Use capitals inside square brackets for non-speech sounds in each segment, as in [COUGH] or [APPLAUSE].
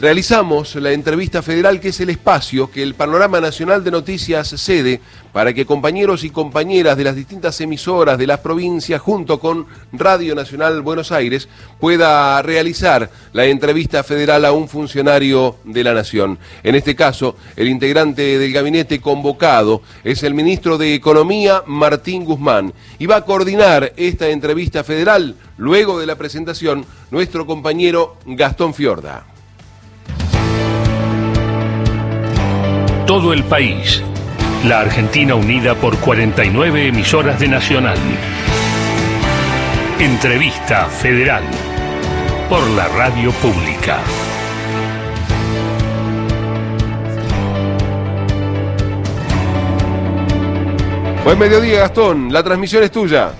Realizamos la entrevista federal, que es el espacio que el Panorama Nacional de Noticias cede para que compañeros y compañeras de las distintas emisoras de las provincias, junto con Radio Nacional Buenos Aires, pueda realizar la entrevista federal a un funcionario de la Nación. En este caso, el integrante del gabinete convocado es el ministro de Economía, Martín Guzmán, y va a coordinar esta entrevista federal, luego de la presentación, nuestro compañero Gastón Fiorda. Todo el país. La Argentina unida por 49 emisoras de Nacional. Entrevista Federal por la Radio Pública. Buen mediodía, Gastón. La transmisión es tuya.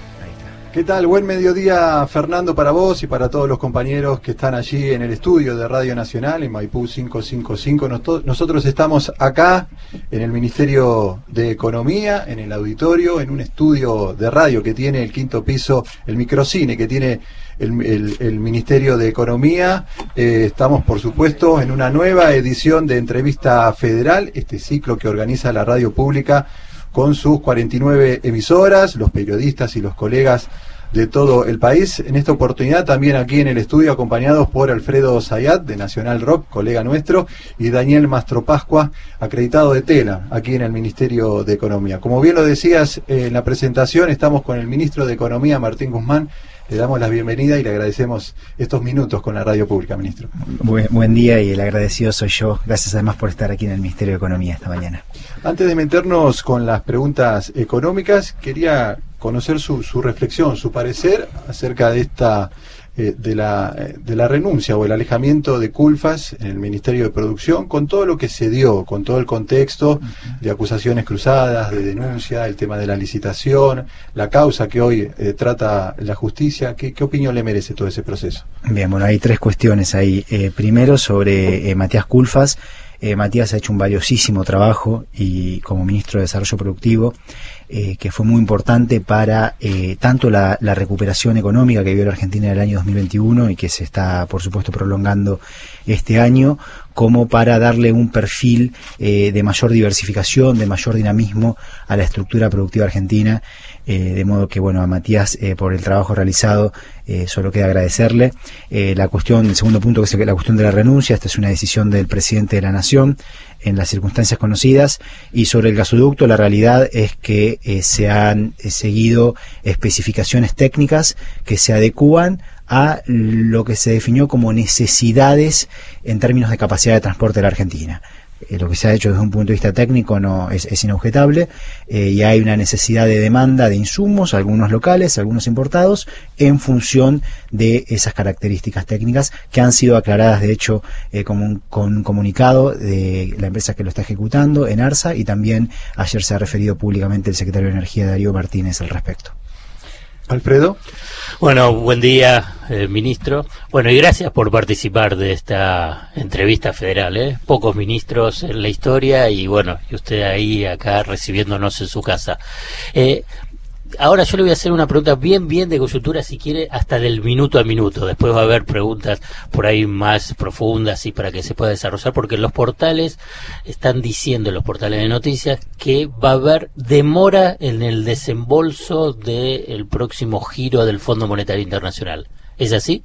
¿Qué tal? Buen mediodía, Fernando, para vos y para todos los compañeros que están allí en el estudio de Radio Nacional, en Maipú 555. Nosotros estamos acá en el Ministerio de Economía, en el auditorio, en un estudio de radio que tiene el quinto piso, el microcine que tiene el, Ministerio de Economía. Eh, estamos, por supuesto, en una nueva edición de Entrevista Federal, este ciclo que organiza la radio pública con sus 49 emisoras, los periodistas y los colegas de todo el país. En esta oportunidad también aquí en el estudio acompañados por Alfredo Zayat de Nacional Rock, colega nuestro, y Daniel Mastro Pascua, acreditado de Tela, aquí en el Ministerio de Economía. Como bien lo decías en la presentación, estamos con el ministro de Economía, Martín Guzmán, le damos la bienvenida y le agradecemos estos minutos con la radio pública, ministro. Buen, día y el agradecido soy yo. Gracias además por estar aquí en el Ministerio de Economía esta mañana. Antes de meternos con las preguntas económicas, quería conocer su, su reflexión, su parecer acerca de esta eh, de, la, eh, de la renuncia o el alejamiento de Culfas en el Ministerio de Producción, con todo lo que se dio, con todo el contexto de acusaciones cruzadas, de denuncia, el tema de la licitación, la causa que hoy eh, trata la justicia. ¿Qué, ¿Qué, opinión le merece todo ese proceso? Bien, bueno, hay tres cuestiones ahí. primero, sobre Matías Culfas. Matías ha hecho un valiosísimo trabajo y como ministro de Desarrollo Productivo eh, que fue muy importante para eh, tanto la, recuperación económica que vio la Argentina en el año 2021 y que se está, por supuesto, prolongando este año, como para darle un perfil eh, de mayor diversificación, de mayor dinamismo a la estructura productiva argentina. De modo que, bueno, a Matías por el trabajo realizado solo queda agradecerle. la cuestión, el segundo punto, que es la cuestión de la renuncia, esta es una decisión del presidente de la Nación en las circunstancias conocidas y sobre el gasoducto la realidad es que eh, se han eh, seguido especificaciones técnicas que se adecúan a lo que se definió como necesidades en términos de capacidad de transporte de la Argentina. Eh, lo que se ha hecho desde un punto de vista técnico no es, es inobjetable eh, y hay una necesidad de demanda de insumos, algunos locales, algunos importados, en función de esas características técnicas que han sido aclaradas, de hecho, eh, con un comunicado de la empresa que lo está ejecutando en ARSA y también ayer se ha referido públicamente el secretario de Energía Darío Martínez al respecto. Alfredo. Bueno, buen día, eh, ministro. Bueno, y gracias por participar de esta entrevista federal. ¿eh? Pocos ministros en la historia y bueno, y usted ahí acá recibiéndonos en su casa. Eh, ahora yo le voy a hacer una pregunta bien, bien de coyuntura, si quiere, hasta del minuto a minuto. Después va a haber preguntas por ahí más profundas y para que se pueda desarrollar, porque los portales están diciendo, los portales de noticias, que va a haber demora en el desembolso del próximo giro del Fondo Monetario Internacional. ¿Es así?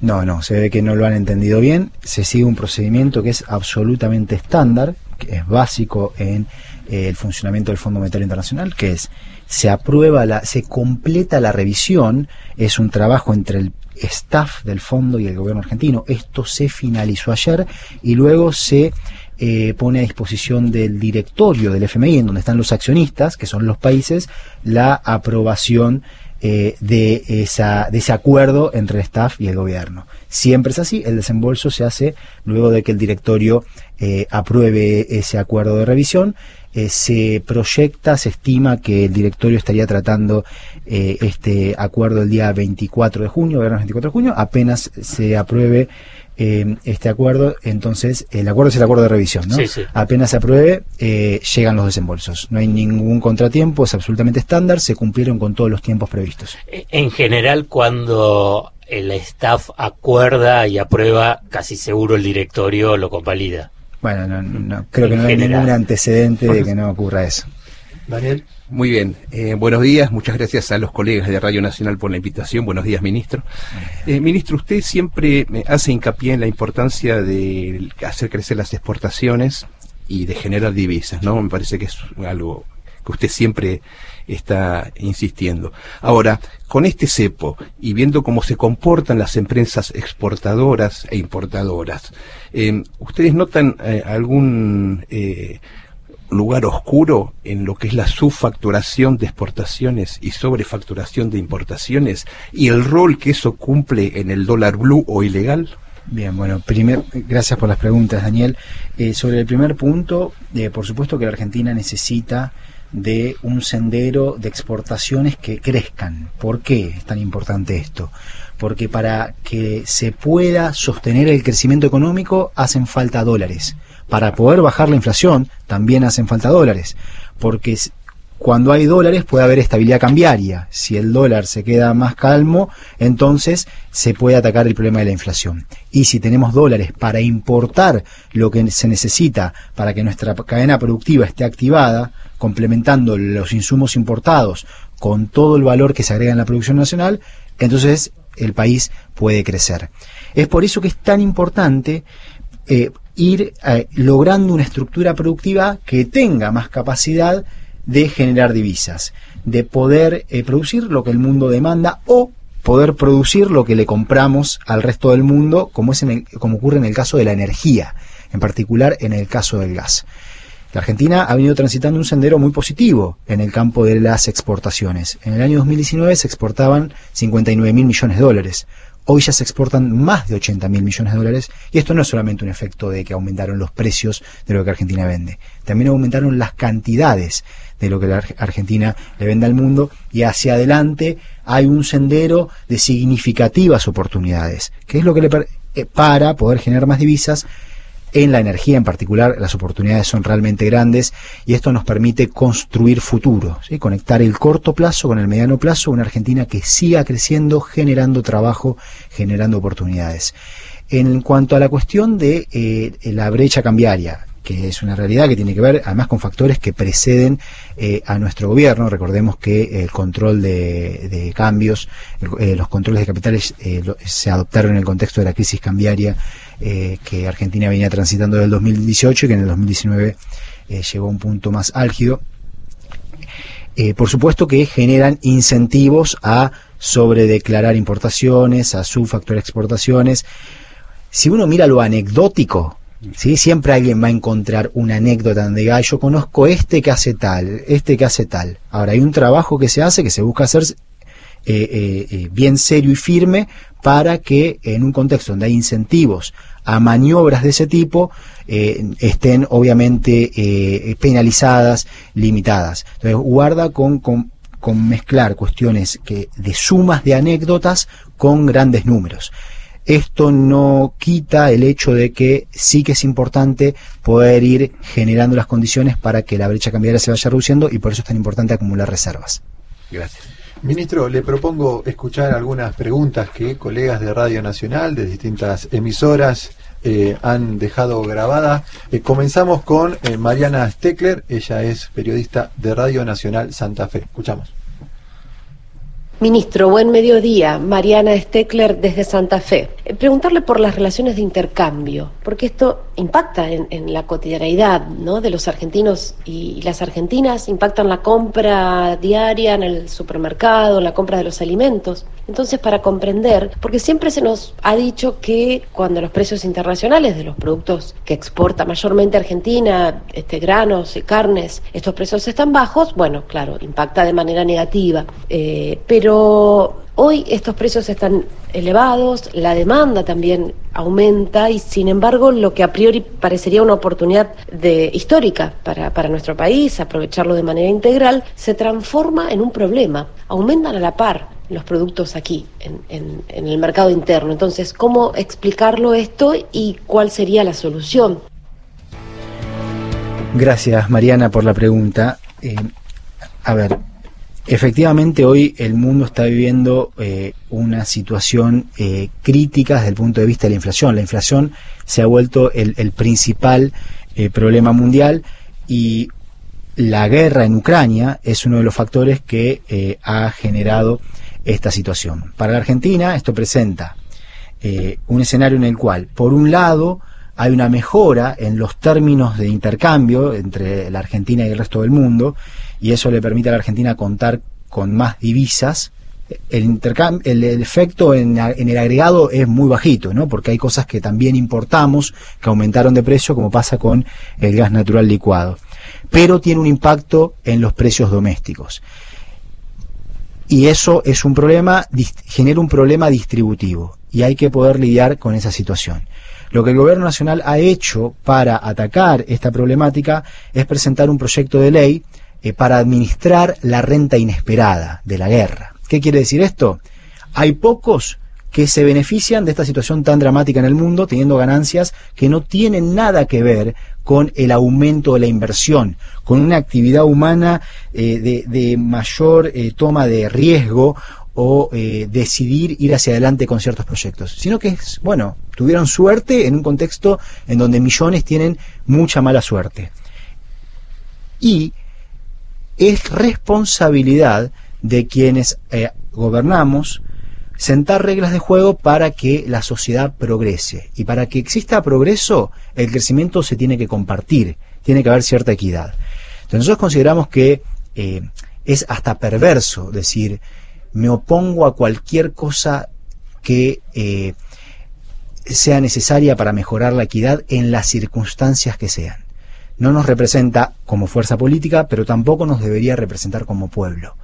No, no, se ve que no lo han entendido bien. Se sigue un procedimiento que es absolutamente estándar, que es básico en eh, el funcionamiento del Fondo Monetario Internacional, que es se aprueba, la, se completa la revisión, es un trabajo entre el staff del fondo y el gobierno argentino. Esto se finalizó ayer y luego se eh, pone a disposición del directorio del FMI, en donde están los accionistas, que son los países, la aprobación eh, de, esa, de ese acuerdo entre el staff y el gobierno. Siempre es así, el desembolso se hace luego de que el directorio eh, apruebe ese acuerdo de revisión eh, se proyecta, se estima que el directorio estaría tratando eh, este acuerdo el día 24 de junio, viernes 24 de junio, apenas se apruebe eh, este acuerdo, entonces el acuerdo es el acuerdo de revisión, ¿no? Sí, sí. Apenas se apruebe, eh, llegan los desembolsos. No hay ningún contratiempo, es absolutamente estándar, se cumplieron con todos los tiempos previstos. En general, cuando el staff acuerda y aprueba, casi seguro el directorio lo convalida. Bueno, no, no, creo que no hay general. ningún antecedente de que no ocurra eso. Daniel. Muy bien, eh, buenos días, muchas gracias a los colegas de Radio Nacional por la invitación. Buenos días, ministro. Eh, ministro, usted siempre eh, hace hincapié en la importancia de hacer crecer las exportaciones y de generar divisas, ¿no? Me parece que es algo que usted siempre está insistiendo. Ahora, con este cepo y viendo cómo se comportan las empresas exportadoras e importadoras, eh, ¿ustedes notan eh, algún eh, lugar oscuro en lo que es la subfacturación de exportaciones y sobrefacturación de importaciones y el rol que eso cumple en el dólar blue o ilegal? Bien, bueno, primer, gracias por las preguntas, Daniel. Eh, sobre el primer punto, por supuesto que la Argentina necesita de un sendero de exportaciones que crezcan. ¿Por qué es tan importante esto? Porque para que se pueda sostener el crecimiento económico hacen falta dólares. Para poder bajar la inflación también hacen falta dólares. Porque cuando hay dólares puede haber estabilidad cambiaria. Si el dólar se queda más calmo, entonces se puede atacar el problema de la inflación. Y si tenemos dólares para importar lo que se necesita para que nuestra cadena productiva esté activada, complementando los insumos importados con todo el valor que se agrega en la producción nacional, entonces el país puede crecer. Es por eso que es tan importante eh, ir eh, logrando una estructura productiva que tenga más capacidad de generar divisas, de poder eh, producir lo que el mundo demanda o poder producir lo que le compramos al resto del mundo, como, es en el- como ocurre en el caso de la energía, en particular en el caso del gas. La Argentina ha venido transitando un sendero muy positivo en el campo de las exportaciones. En el año 2019 se exportaban 59 mil millones de dólares. Hoy ya se exportan más de 80 mil millones de dólares y esto no es solamente un efecto de que aumentaron los precios de lo que Argentina vende, también aumentaron las cantidades de lo que la Ar- Argentina le vende al mundo y hacia adelante hay un sendero de significativas oportunidades, que es lo que le eh, para poder generar más divisas en la energía en particular, las oportunidades son realmente grandes y esto nos permite construir futuro, ¿sí? conectar el corto plazo con el mediano plazo, una Argentina que siga creciendo, generando trabajo, generando oportunidades. En cuanto a la cuestión de eh, la brecha cambiaria, que es una realidad que tiene que ver además con factores que preceden eh, a nuestro gobierno. Recordemos que el control de, cambios, el- eh, los controles de capitales eh, se adoptaron en el contexto de la crisis cambiaria que Argentina venía transitando del 2018 y que en el 2019 eh, llegó a un punto más álgido. Por supuesto que generan incentivos a sobredeclarar importaciones, a subfacturar exportaciones. Si uno mira lo anecdótico, ¿sí? siempre alguien va a encontrar una anécdota donde diga, "Ah, yo conozco este que hace tal, este que hace tal. Ahora, hay un trabajo que se hace, que se busca hacer eh, eh, eh, bien serio y firme para que en un contexto donde hay incentivos a maniobras de ese tipo eh, estén obviamente penalizadas, limitadas. Entonces, guarda con, con, con mezclar cuestiones que, de sumas de anécdotas con grandes números. Esto no quita el hecho de que sí que es importante poder ir generando las condiciones para que la brecha cambiaria se vaya reduciendo y por eso es tan importante acumular reservas. Gracias. Ministro, le propongo escuchar algunas preguntas que colegas de Radio Nacional, de distintas emisoras, eh, han dejado grabada. Eh, comenzamos con eh, Mariana Steckler, ella es periodista de Radio Nacional Santa Fe. Escuchamos. Ministro, buen mediodía. Mariana Steckler desde Santa Fe. Eh, Preguntarle por las relaciones de intercambio, porque esto impacta en, la cotidianeidad ¿no? de los argentinos y las argentinas, impacta en la compra diaria en el supermercado, en la compra de los alimentos. Entonces, para comprender, porque siempre se nos ha dicho que cuando los precios internacionales de los productos que exporta mayormente Argentina, este, granos y carnes, estos precios están bajos, bueno, claro, impacta de manera negativa. Eh, pero hoy estos precios están elevados, la demanda también aumenta y sin embargo lo que a priori parecería una oportunidad de, histórica para, para nuestro país, aprovecharlo de manera integral, se transforma en un problema. Aumentan a la par los productos aquí, en, en el mercado interno. Entonces, ¿cómo explicarlo esto y cuál sería la solución? Gracias, Mariana, por la pregunta. Eh, a ver, efectivamente hoy el mundo está viviendo eh, una situación eh, crítica desde el punto de vista de la inflación. La inflación se ha vuelto el, el principal problema mundial y la guerra en Ucrania es uno de los factores que ha generado esta situación. Para la Argentina esto presenta un escenario en el cual, por un lado, hay una mejora en los términos de intercambio entre la Argentina y el resto del mundo, y eso le permite a la Argentina contar con más divisas. El, intercambio, el, efecto en, en, el agregado es muy bajito, ¿no? porque hay cosas que también importamos que aumentaron de precio, como pasa con el gas natural licuado. Pero tiene un impacto en los precios domésticos. Y eso es un problema, genera un problema distributivo, y hay que poder lidiar con esa situación. Lo que el Gobierno Nacional ha hecho para atacar esta problemática es presentar un proyecto de ley eh, para administrar la renta inesperada de la guerra. ¿Qué quiere decir esto? Hay pocos que se benefician de esta situación tan dramática en el mundo, teniendo ganancias que no tienen nada que ver con el aumento de la inversión, con una actividad humana eh, de, mayor eh, toma de riesgo o decidir ir hacia adelante con ciertos proyectos, sino que es, bueno, tuvieron suerte en un contexto en donde millones tienen mucha mala suerte. Y es responsabilidad de quienes eh, gobernamos sentar reglas de juego para que la sociedad progrese. Y para que exista progreso, el crecimiento se tiene que compartir, tiene que haber cierta equidad. Entonces nosotros consideramos que eh, es hasta perverso decir, me opongo a cualquier cosa que eh, sea necesaria para mejorar la equidad en las circunstancias que sean. No nos representa como fuerza política, pero tampoco nos debería representar como pueblo.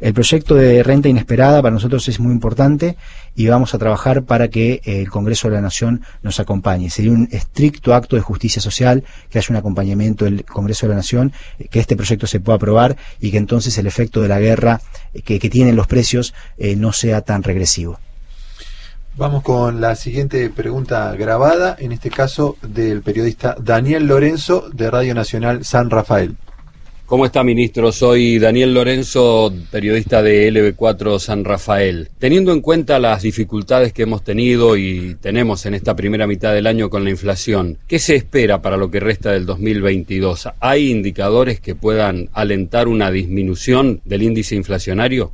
El proyecto de renta inesperada para nosotros es muy importante y vamos a trabajar para que el Congreso de la Nación nos acompañe. Sería un estricto acto de justicia social que haya un acompañamiento del Congreso de la Nación, que este proyecto se pueda aprobar y que entonces el efecto de la guerra que, tienen los precios eh, no sea tan regresivo. Vamos con la siguiente pregunta grabada, en este caso del periodista Daniel Lorenzo de Radio Nacional San Rafael. ¿Cómo está, ministro? Soy Daniel Lorenzo, periodista de LB4 San Rafael. Teniendo en cuenta las dificultades que hemos tenido y tenemos en esta primera mitad del año con la inflación, ¿qué se espera para lo que resta del 2022? ¿Hay indicadores que puedan alentar una disminución del índice inflacionario?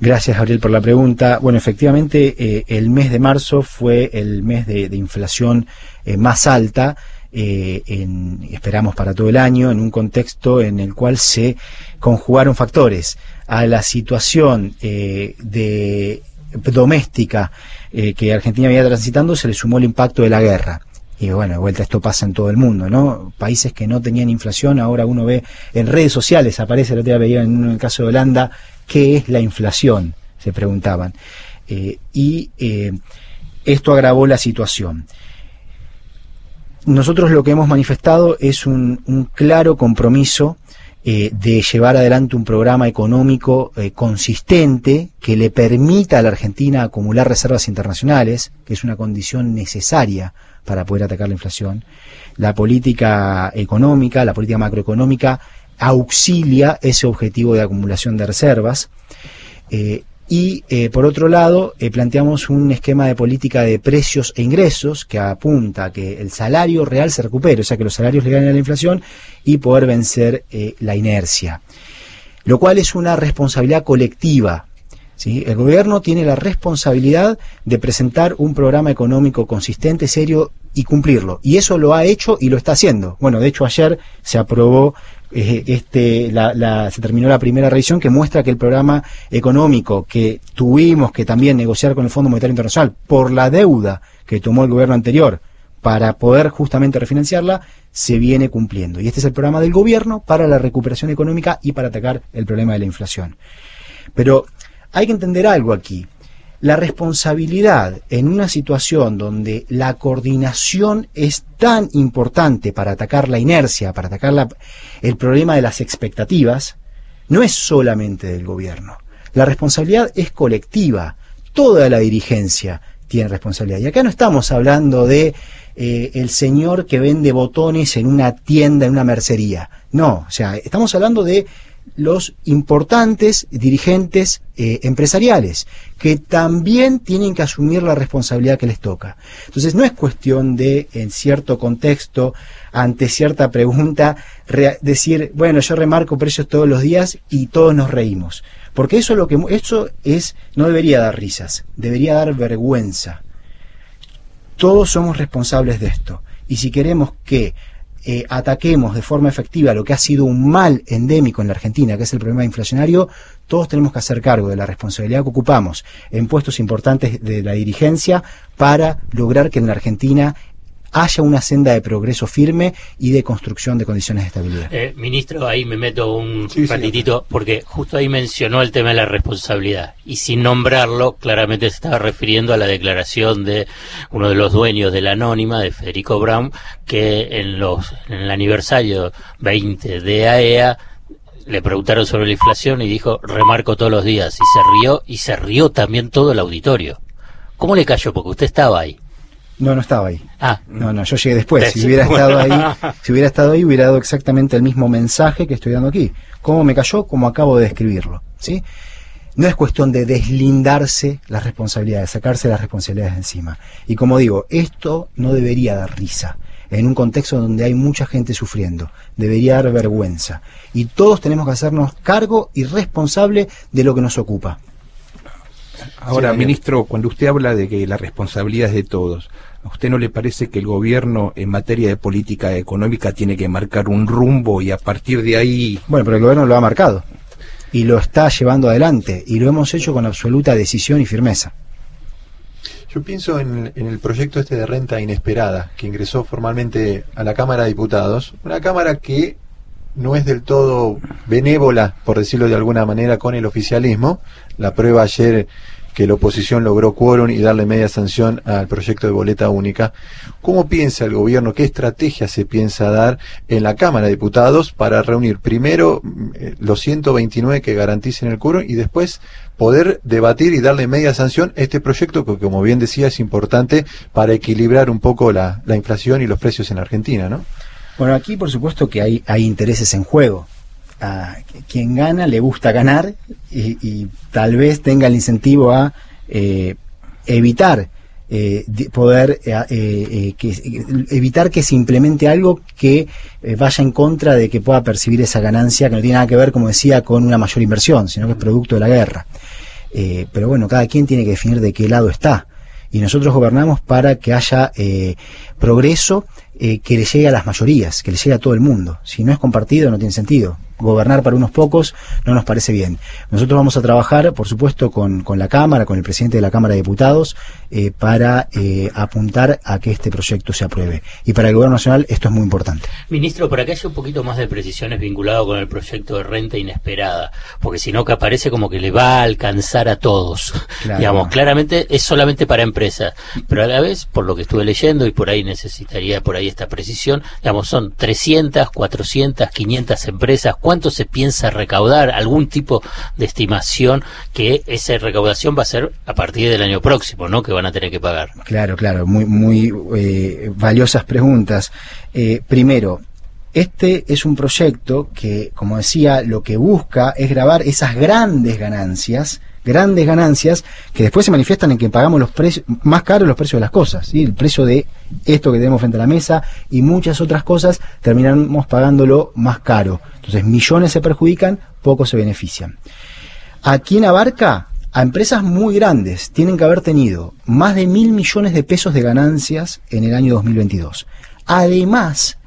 Gracias, Gabriel, por la pregunta. Bueno, efectivamente, eh, el mes de marzo fue el mes de, inflación eh, más alta eh, en, esperamos para todo el año, en un contexto en el cual se conjugaron factores a la situación eh, de doméstica eh, que Argentina había transitando, se le sumó el impacto de la guerra. Y bueno, de vuelta esto pasa en todo el mundo, ¿no? Países que no tenían inflación, ahora uno ve en redes sociales, aparece, el otro día en el caso de Holanda, ¿qué es la inflación? Se preguntaban. y esto agravó la situación. Nosotros lo que hemos manifestado es un, claro compromiso eh, de llevar adelante un programa económico eh, consistente que le permita a la Argentina acumular reservas internacionales, que es una condición necesaria para poder atacar la inflación. La política económica, la política macroeconómica auxilia ese objetivo de acumulación de reservas. Eh, y eh, por otro lado, eh, planteamos un esquema de política de precios e ingresos que apunta a que el salario real se recupere, o sea, que los salarios le ganen a la inflación y poder vencer la inercia. Lo cual es una responsabilidad colectiva. ¿sí? El gobierno tiene la responsabilidad de presentar un programa económico consistente, serio y cumplirlo. Y eso lo ha hecho y lo está haciendo. Bueno, de hecho ayer se aprobó este, la, se terminó la primera revisión que muestra que el programa económico que tuvimos que también negociar con el Fondo Monetario Internacional por la deuda que tomó el gobierno anterior para poder justamente refinanciarla, se viene cumpliendo. Y este es el programa del gobierno para la recuperación económica y para atacar el problema de la inflación. Pero hay que entender algo aquí. La responsabilidad en una situación donde la coordinación es tan importante para atacar la inercia, para atacar el problema de las expectativas, no es solamente del gobierno. La responsabilidad es colectiva. Toda la dirigencia tiene responsabilidad. Y acá no estamos hablando de eh, el señor que vende botones en una tienda, en una mercería. No, o sea, estamos hablando de los importantes dirigentes eh, empresariales, que también tienen que asumir la responsabilidad que les toca. Entonces, no es cuestión de, en cierto contexto, ante cierta pregunta, decir, bueno, yo remarco precios todos los días y todos nos reímos. Porque eso, lo que, eso es, no debería dar risas, debería dar vergüenza. Todos somos responsables de esto. Y si queremos que eh, ataquemos de forma efectiva lo que ha sido un mal endémico en la Argentina, que es el problema inflacionario, todos tenemos que hacer cargo de la responsabilidad que ocupamos en puestos importantes de la dirigencia para lograr que en la Argentina haya una senda de progreso firme y de construcción de condiciones de estabilidad. Eh, ministro, ahí me meto un ratitito, porque justo ahí mencionó el tema de la responsabilidad, y sin nombrarlo, claramente se estaba refiriendo a la declaración de uno de los dueños de la anónima, de Federico Brown, que en, los, en el aniversario 20 de AEA e le preguntaron sobre la inflación y dijo, remarco todos los días, y se rió, y se rió también todo el auditorio. ¿Cómo le cayó? Porque usted estaba ahí. No, no estaba ahí. Ah. No, no, yo llegué después. Si hubiera estado ahí, si hubiera estado ahí, hubiera dado exactamente el mismo mensaje que estoy dando aquí. ¿Cómo me cayó? Como acabo de describirlo. ¿Sí? No es cuestión de deslindarse las responsabilidades, sacarse las responsabilidades encima. Y como digo, esto no debería dar risa en un contexto donde hay mucha gente sufriendo. Debería dar vergüenza. Y todos tenemos que hacernos cargo y responsable de lo que nos ocupa. Ahora, ministro, cuando usted habla de que la responsabilidad es de todos, ¿A usted no le parece que el gobierno en materia de política económica tiene que marcar un rumbo y a partir de ahí... Bueno, pero el gobierno lo ha marcado y lo está llevando adelante y lo hemos hecho con absoluta decisión y firmeza. Yo pienso en, el proyecto este de renta inesperada que ingresó formalmente a la Cámara de Diputados, una Cámara que no es del todo benévola, por decirlo de alguna manera, con el oficialismo. La prueba ayer que la oposición logró quórum y darle media sanción al proyecto de boleta única. ¿Cómo piensa el gobierno, qué estrategia se piensa dar en la Cámara de Diputados para reunir primero eh, los 129 que garanticen el quórum y después poder debatir y darle media sanción a este proyecto que, como bien decía, es importante para equilibrar un poco la, inflación y los precios en Argentina, ¿no? Bueno, aquí por supuesto que hay intereses en juego a quien gana le gusta ganar y, tal vez tenga el incentivo a eh, evitar eh, poder eh, evitar que se implemente algo que vaya en contra de que pueda percibir esa ganancia que no tiene nada que ver, como decía, con una mayor inversión, sino que es producto de la guerra. pero bueno, cada quien tiene que definir de qué lado está. Y nosotros gobernamos para que haya progreso que le llegue a las mayorías, que le llegue a todo el mundo. Si no es compartido, no tiene sentido gobernar para unos pocos no nos parece bien. Nosotros vamos a trabajar, por supuesto, con, con la Cámara, con el presidente de la Cámara de Diputados, eh, para eh, apuntar a que este proyecto se apruebe. Y para el Gobierno Nacional esto es muy importante. Ministro, para que haya un poquito más de precisiones vinculado con el proyecto de renta inesperada, porque si no que aparece como que le va a alcanzar a todos. Digamos, claramente es solamente para empresas, pero a la vez, por lo que estuve leyendo y por ahí necesitaría por ahí esta precisión, digamos, son 300, 400, 500 empresas cuánto se piensa recaudar, algún tipo de estimación que esa recaudación va a ser a partir del año próximo, ¿no? Que van a tener que pagar. Claro, claro, muy, muy eh, valiosas preguntas. Eh, primero, este es un proyecto que, como decía, lo que busca es grabar esas grandes ganancias grandes ganancias que después se manifiestan en que pagamos los precios más caros los precios de las cosas, ¿sí? el precio de esto que tenemos frente a la mesa y muchas otras cosas terminamos pagándolo más caro. Entonces millones se perjudican, pocos se benefician. ¿A quién abarca? A empresas muy grandes tienen que haber tenido más de mil millones de pesos de ganancias en el año 2022. Además,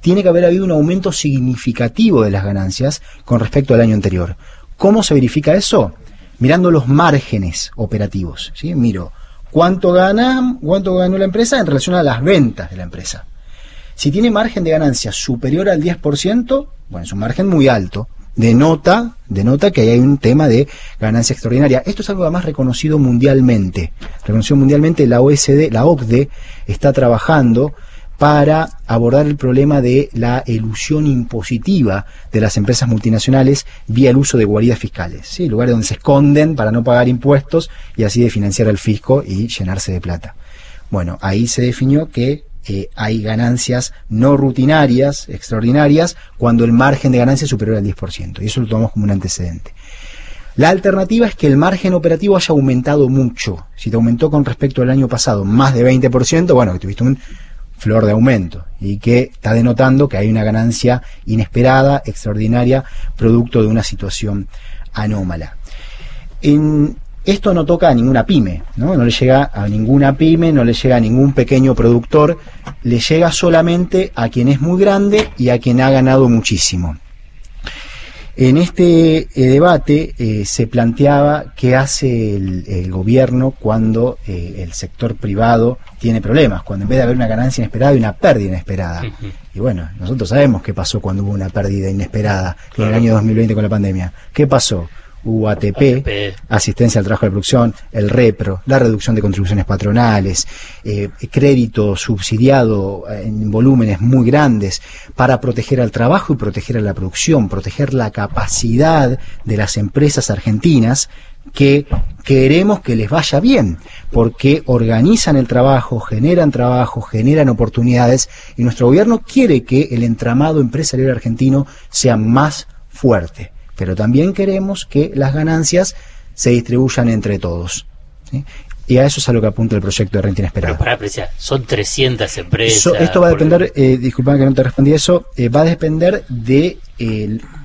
tiene que haber habido un aumento significativo de las ganancias con respecto al año anterior. ¿Cómo se verifica eso? Mirando los márgenes operativos. ¿sí? Miro cuánto gana, cuánto ganó la empresa en relación a las ventas de la empresa. Si tiene margen de ganancia superior al 10%, bueno, es un margen muy alto. Denota, denota que hay un tema de ganancia extraordinaria. Esto es algo además reconocido mundialmente. Reconocido mundialmente, la OSD, la OCDE, está trabajando para abordar el problema de la ilusión impositiva de las empresas multinacionales vía el uso de guaridas fiscales, lugares donde se esconden para no pagar impuestos y así de financiar al fisco y llenarse de plata. Bueno, ahí se definió que eh, hay ganancias no rutinarias, extraordinarias, cuando el margen de ganancia es superior al 10%, y eso lo tomamos como un antecedente. La alternativa es que el margen operativo haya aumentado mucho. Si te aumentó con respecto al año pasado más de 20%, bueno, que tuviste un flor de aumento y que está denotando que hay una ganancia inesperada, extraordinaria, producto de una situación anómala. En, esto no toca a ninguna pyme, ¿no? no le llega a ninguna pyme, no le llega a ningún pequeño productor, le llega solamente a quien es muy grande y a quien ha ganado muchísimo. En este eh, debate eh, se planteaba qué hace el, gobierno cuando eh, el sector privado tiene problemas, cuando en vez de haber una ganancia inesperada hay una pérdida inesperada. Y bueno, nosotros sabemos qué pasó cuando hubo una pérdida inesperada en el año 2020 con la pandemia. ¿Qué pasó? UATP, asistencia al trabajo de producción, el REPRO, la reducción de contribuciones patronales, eh, crédito subsidiado en volúmenes muy grandes para proteger al trabajo y proteger a la producción, proteger la capacidad de las empresas argentinas que queremos que les vaya bien, porque organizan el trabajo, generan trabajo, generan oportunidades y nuestro gobierno quiere que el entramado empresarial argentino sea más fuerte pero también queremos que las ganancias se distribuyan entre todos. Y a eso es a lo que apunta el proyecto de renta inesperada. Pero para apreciar, son 300 empresas. esto va a depender, eh, disculpame que no te respondí eso, eh, va a depender de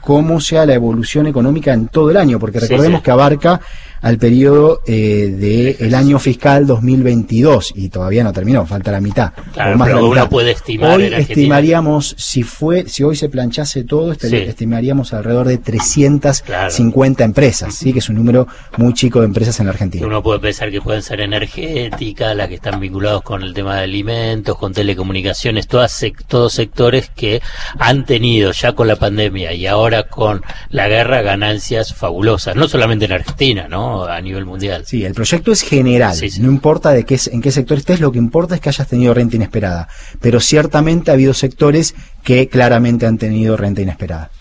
cómo sea la evolución económica en todo el año, porque recordemos que abarca al periodo eh, del año fiscal 2022 y todavía no terminó, falta la mitad. Claro, pero uno puede estimar. Hoy estimaríamos, si fue, si hoy se planchase todo, este, estimaríamos alrededor de 350 empresas, sí, que es un número muy chico de empresas en la Argentina. Uno puede pensar que pueden ser energéticas, las que están vinculados con el tema de alimentos, con telecomunicaciones, todas, todos sectores que han tenido ya con la pandemia y ahora con la guerra ganancias fabulosas, no solamente en Argentina, ¿no? A nivel mundial. Sí, el proyecto es general, no importa de qué, en qué sector estés, lo que importa es que hayas tenido renta inesperada, pero ciertamente ha habido sectores que claramente han tenido renta inesperada.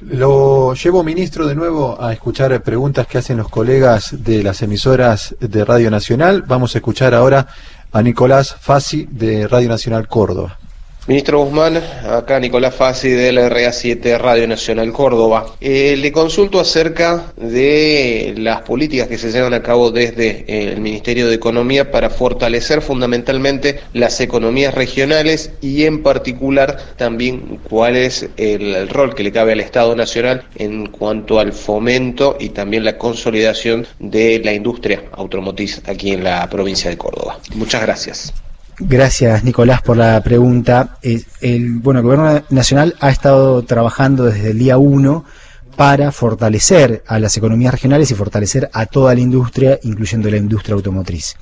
Lo llevo, ministro, de nuevo a escuchar preguntas que hacen los colegas de las emisoras de Radio Nacional. Vamos a escuchar ahora a Nicolás Fassi de Radio Nacional Córdoba. Ministro Guzmán, acá Nicolás Fassi del RA7 Radio Nacional Córdoba. Eh, le consulto acerca de las políticas que se llevan a cabo desde eh, el Ministerio de Economía para fortalecer fundamentalmente las economías regionales y en particular también cuál es el, rol que le cabe al Estado Nacional en cuanto al fomento y también la consolidación de la industria automotriz aquí en la provincia de Córdoba. Muchas gracias. Gracias, Nicolás, por la pregunta. El, bueno, el Gobierno Nacional ha estado trabajando desde el día uno para fortalecer a las economías regionales y fortalecer a toda la industria, incluyendo la industria automotriz.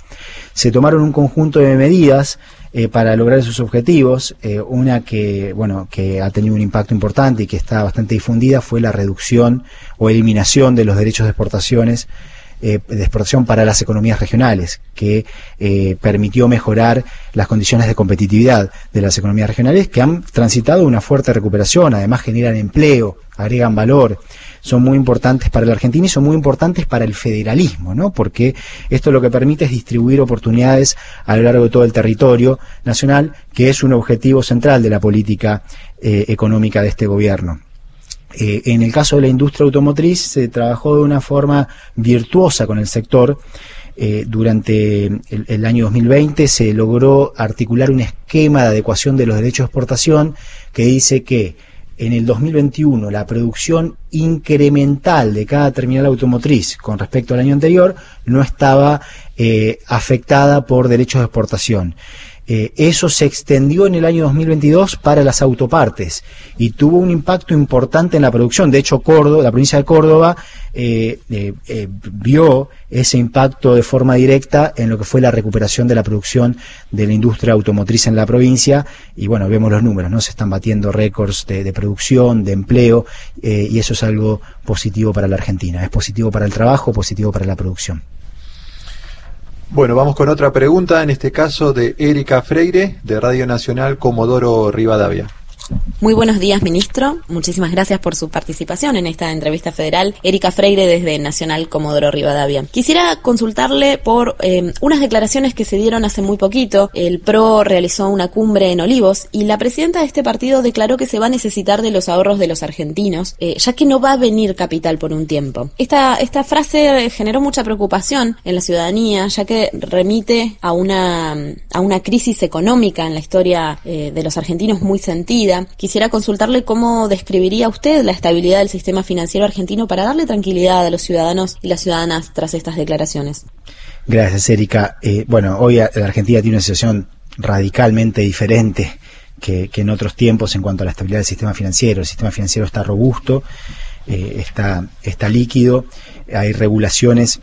Se tomaron un conjunto de medidas eh, para lograr esos objetivos. Eh, una que, bueno, que ha tenido un impacto importante y que está bastante difundida fue la reducción o eliminación de los derechos de exportaciones eh, de exportación para las economías regionales, que eh, permitió mejorar las condiciones de competitividad de las economías regionales que han transitado una fuerte recuperación, además generan empleo, agregan valor, son muy importantes para la Argentina y son muy importantes para el federalismo, ¿no? Porque esto lo que permite es distribuir oportunidades a lo largo de todo el territorio nacional, que es un objetivo central de la política eh, económica de este gobierno. Eh, en el caso de la industria automotriz se trabajó de una forma virtuosa con el sector. Eh, durante el, año 2020 se logró articular un esquema de adecuación de los derechos de exportación que dice que en el 2021 la producción incremental de cada terminal automotriz con respecto al año anterior no estaba eh, afectada por derechos de exportación. Eh, eso se extendió en el año 2022 para las autopartes y tuvo un impacto importante en la producción. De hecho, Córdoba, la provincia de Córdoba eh, eh, vio ese impacto de forma directa en lo que fue la recuperación de la producción de la industria automotriz en la provincia. Y bueno, vemos los números, ¿no? Se están batiendo récords de producción, de empleo, y eso es algo positivo para la Argentina. Es positivo para el trabajo, positivo para la producción. Bueno, vamos con otra pregunta, en este caso de Erika Freire, de Radio Nacional Comodoro Rivadavia. Muy buenos días, ministro. Muchísimas gracias por su participación en esta entrevista federal. Erika Freire desde Nacional Comodoro Rivadavia. Quisiera consultarle por eh, unas declaraciones que se dieron hace muy poquito. El PRO realizó una cumbre en Olivos y la presidenta de este partido declaró que se va a necesitar de los ahorros de los argentinos, eh, ya que no va a venir capital por un tiempo. Esta, esta frase generó mucha preocupación en la ciudadanía, ya que remite a una, a una crisis económica en la historia eh, de los argentinos muy sentida Quisiera consultarle cómo describiría usted la estabilidad del sistema financiero argentino para darle tranquilidad a los ciudadanos y las ciudadanas tras estas declaraciones. Gracias, Erika. Eh, bueno, hoy la Argentina tiene una situación radicalmente diferente que, en otros tiempos en cuanto a la estabilidad del sistema financiero. El sistema financiero está robusto, eh, está, está líquido, hay regulaciones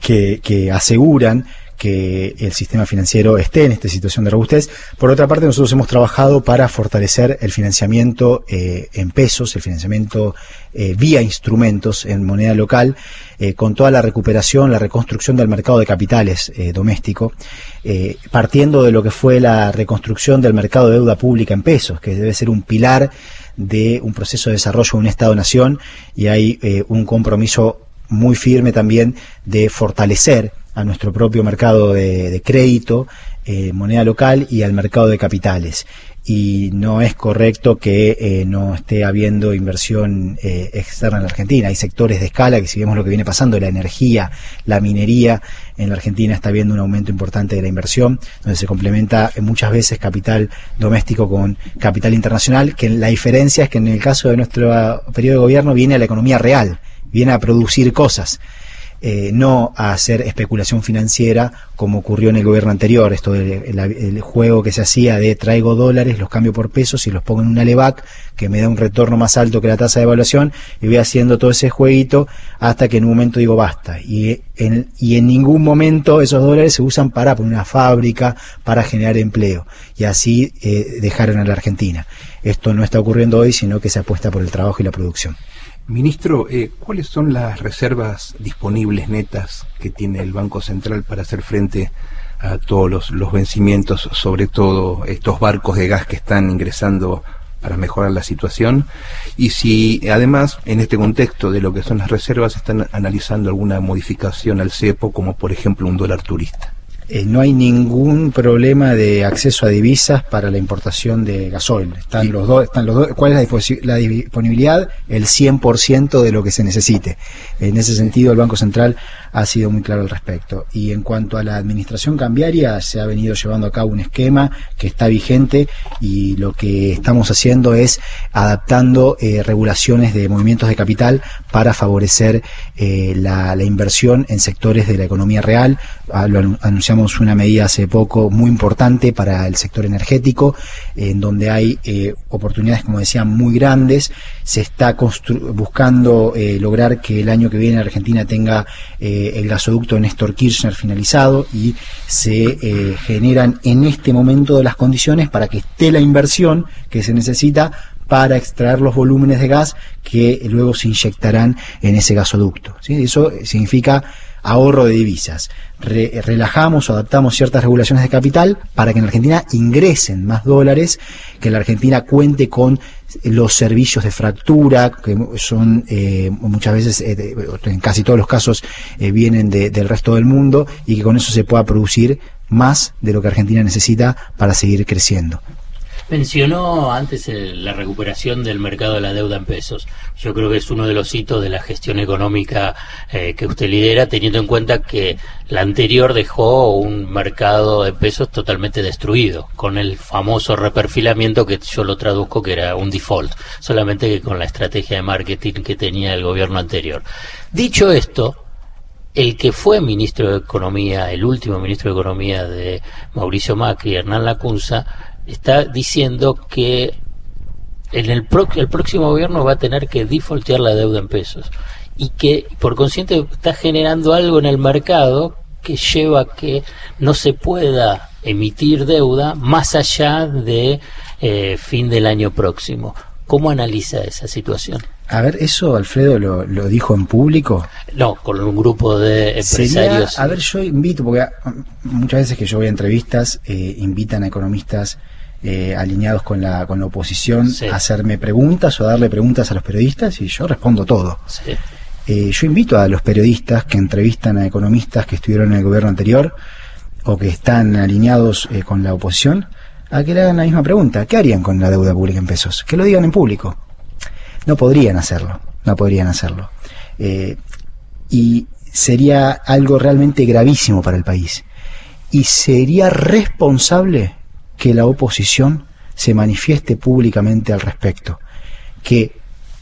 que, que aseguran que el sistema financiero esté en esta situación de robustez. Por otra parte, nosotros hemos trabajado para fortalecer el financiamiento eh, en pesos, el financiamiento eh, vía instrumentos en moneda local, eh, con toda la recuperación, la reconstrucción del mercado de capitales doméstico, partiendo de lo que fue la reconstrucción del mercado de deuda pública en pesos, que debe ser un pilar de un proceso de desarrollo de un Estado-nación y hay un compromiso muy firme también de fortalecer a nuestro propio mercado de, crédito, eh, moneda local y al mercado de capitales. Y no es correcto que eh, no esté habiendo inversión eh, externa en la Argentina. Hay sectores de escala que si vemos lo que viene pasando, la energía, la minería, en la Argentina está habiendo un aumento importante de la inversión, donde se complementa muchas veces capital doméstico con capital internacional, que la diferencia es que en el caso de nuestro periodo de gobierno viene a la economía real, viene a producir cosas. Eh, no a hacer especulación financiera como ocurrió en el gobierno anterior, esto del juego que se hacía de traigo dólares, los cambio por pesos y los pongo en una LEVAC que me da un retorno más alto que la tasa de evaluación y voy haciendo todo ese jueguito hasta que en un momento digo basta. Y en, y en ningún momento esos dólares se usan para poner una fábrica, para generar empleo y así eh, dejaron a la Argentina. Esto no está ocurriendo hoy, sino que se apuesta por el trabajo y la producción. Ministro, eh, ¿cuáles son las reservas disponibles netas que tiene el Banco Central para hacer frente a todos los, vencimientos, sobre todo estos barcos de gas que están ingresando para mejorar la situación? Y si además, en este contexto de lo que son las reservas, están analizando alguna modificación al cepo, como por ejemplo un dólar turista. Eh, no hay ningún problema de acceso a divisas para la importación de gasoil. Están los dos, están los dos. ¿Cuál es la, disponibilidad? El 100% de lo que se necesite. En ese sentido, el Banco Central ha sido muy claro al respecto. Y en cuanto a la administración cambiaria, se ha venido llevando a cabo un esquema que está vigente y lo que estamos haciendo es adaptando eh, regulaciones de movimientos de capital para favorecer eh, la, inversión en sectores de la economía real. Ah, lo anunciamos una medida hace poco muy importante para el sector energético, en donde hay eh, oportunidades, como decía, muy grandes. Se está buscando lograr que el año que viene Argentina tenga el gasoducto Néstor Kirchner finalizado y se eh, generan en este momento las condiciones para que esté la inversión que se necesita para extraer los volúmenes de gas que luego se inyectarán en ese gasoducto. Eso significa ahorro de divisas. relajamos o adaptamos ciertas regulaciones de capital para que en Argentina ingresen más dólares, que la Argentina cuente con los servicios de fractura, que son eh, muchas veces, eh, en casi todos los casos, eh, vienen del resto del mundo y que con eso se pueda producir más de lo que Argentina necesita para seguir creciendo. Mencionó antes la recuperación del mercado de la deuda en pesos. Yo creo que es uno de los hitos de la gestión económica eh, que usted lidera, teniendo en cuenta que la anterior dejó un mercado de pesos totalmente destruido, con el famoso reperfilamiento que yo lo traduzco que era un default, solamente que con la estrategia de marketing que tenía el gobierno anterior. Dicho esto, el que fue ministro de Economía, el último ministro de Economía de Mauricio Macri, Hernán Lacunza, está diciendo que en el, el próximo gobierno va a tener que defaultear la deuda en pesos y que por consciente está generando algo en el mercado que lleva a que no se pueda emitir deuda más allá de eh, fin del año próximo. ¿Cómo analiza esa situación? A ver, eso Alfredo lo, lo dijo en público. No, con un grupo de empresarios. Sería, a ver, yo invito, porque muchas veces que yo voy a entrevistas, eh, invitan a economistas eh, alineados con la, con la oposición a hacerme preguntas o a darle preguntas a los periodistas y yo respondo todo. Eh, yo invito a los periodistas que entrevistan a economistas que estuvieron en el gobierno anterior o que están alineados eh, con la oposición a que le hagan la misma pregunta. ¿Qué harían con la deuda pública en pesos? Que lo digan en público. No podrían hacerlo, no podrían hacerlo. y sería algo realmente gravísimo para el país. Y sería responsable que la oposición se manifieste públicamente al respecto, que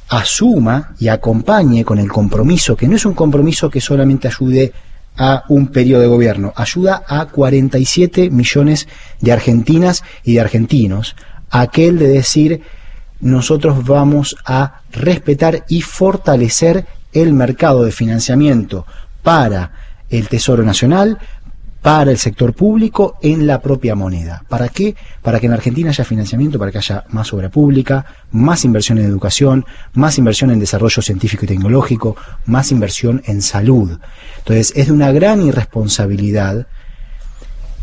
asuma y acompañe con el compromiso, que no es un compromiso que solamente ayude a un periodo de gobierno, ayuda a 47 millones de argentinas y de argentinos, aquel de decir nosotros vamos a respetar y fortalecer el mercado de financiamiento para el Tesoro Nacional, para el sector público en la propia moneda. ¿Para qué? Para que en Argentina haya financiamiento, para que haya más obra pública, más inversión en educación, más inversión en desarrollo científico y tecnológico, más inversión en salud. Entonces, es de una gran irresponsabilidad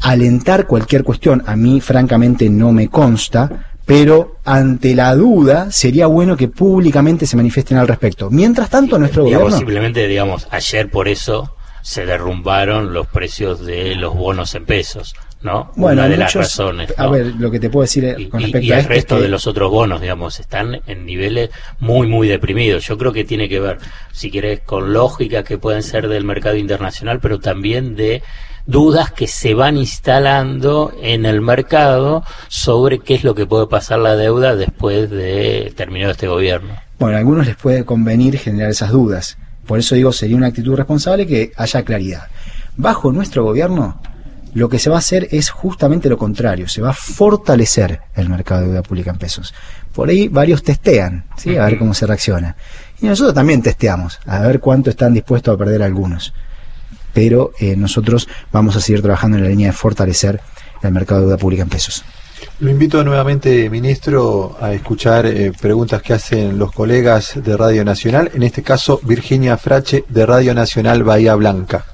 alentar cualquier cuestión. A mí, francamente, no me consta, pero ante la duda sería bueno que públicamente se manifiesten al respecto. Mientras tanto, nuestro gobierno... Simplemente, digamos, ayer por eso se derrumbaron los precios de los bonos en pesos. ¿no? Bueno, Una de las razones. A ver, lo que te puedo decir eh, con respecto y, el resto de los otros bonos, digamos, están en niveles muy, muy deprimidos. Yo creo que tiene que ver, si quieres, con lógicas que pueden ser del mercado internacional, pero también de dudas que se van instalando en el mercado sobre qué es lo que puede pasar la deuda después de terminado este gobierno. Bueno, a algunos les puede convenir generar esas dudas. Por eso digo, sería una actitud responsable que haya claridad. Bajo nuestro gobierno, lo que se va a hacer es justamente lo contrario, se va a fortalecer el mercado de deuda pública en pesos. Por ahí varios testean, ¿sí? a ver cómo se reacciona. Y nosotros también testeamos, a ver cuánto están dispuestos a perder algunos. Pero eh, nosotros vamos a seguir trabajando en la línea de fortalecer el mercado de deuda pública en pesos. Lo invito nuevamente, ministro, a escuchar eh, preguntas que hacen los colegas de Radio Nacional, en este caso Virginia Frache de Radio Nacional Bahía Blanca.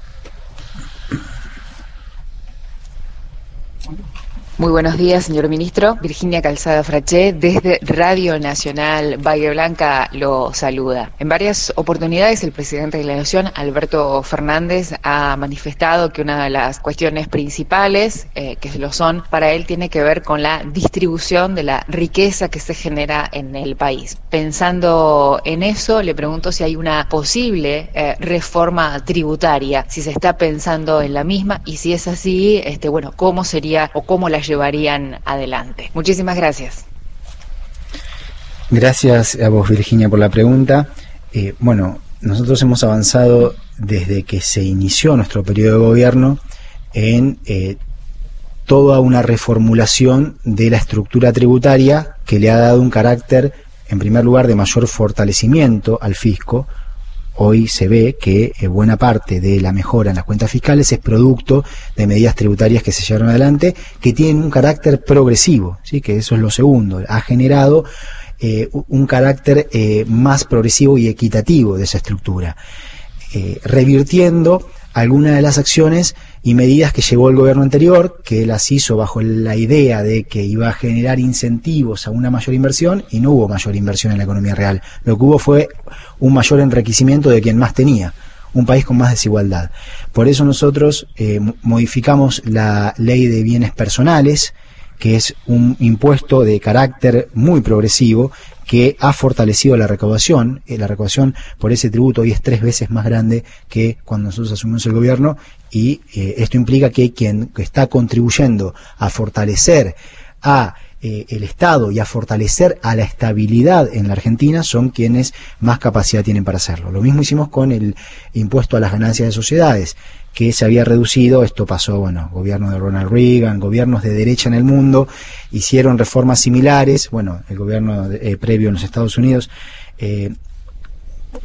Muy buenos días, señor ministro. Virginia Calzada Fraché, desde Radio Nacional Valle Blanca, lo saluda. En varias oportunidades, el presidente de la Nación, Alberto Fernández, ha manifestado que una de las cuestiones principales, eh, que lo son, para él tiene que ver con la distribución de la riqueza que se genera en el país. Pensando en eso, le pregunto si hay una posible eh, reforma tributaria, si se está pensando en la misma y si es así, este, bueno, cómo sería o cómo la llevarían adelante. Muchísimas gracias. Gracias a vos, Virginia, por la pregunta. Eh, bueno, nosotros hemos avanzado desde que se inició nuestro periodo de gobierno en eh, toda una reformulación de la estructura tributaria que le ha dado un carácter, en primer lugar, de mayor fortalecimiento al fisco, hoy se ve que eh, buena parte de la mejora en las cuentas fiscales es producto de medidas tributarias que se llevaron adelante, que tienen un carácter progresivo, ¿sí? que eso es lo segundo, ha generado eh, un carácter eh, más progresivo y equitativo de esa estructura, revirtiendo algunas de las acciones y medidas que llevó el gobierno anterior, que las hizo bajo la idea de que iba a generar incentivos a una mayor inversión y no hubo mayor inversión en la economía real. Lo que hubo fue un mayor enriquecimiento de quien más tenía, un país con más desigualdad. Por eso nosotros eh, modificamos la ley de bienes personales, que es un impuesto de carácter muy progresivo que ha fortalecido la recaudación. Eh, la recaudación por ese tributo hoy es tres veces más grande que cuando nosotros asumimos el gobierno y eh, esto implica que quien está contribuyendo a fortalecer a eh, el Estado y a fortalecer a la estabilidad en la Argentina son quienes más capacidad tienen para hacerlo. Lo mismo hicimos con el impuesto a las ganancias de sociedades, que se había reducido, esto pasó, bueno, gobierno de Ronald Reagan, gobiernos de derecha en el mundo, hicieron reformas similares, bueno, el gobierno eh, previo en los Estados Unidos, eh,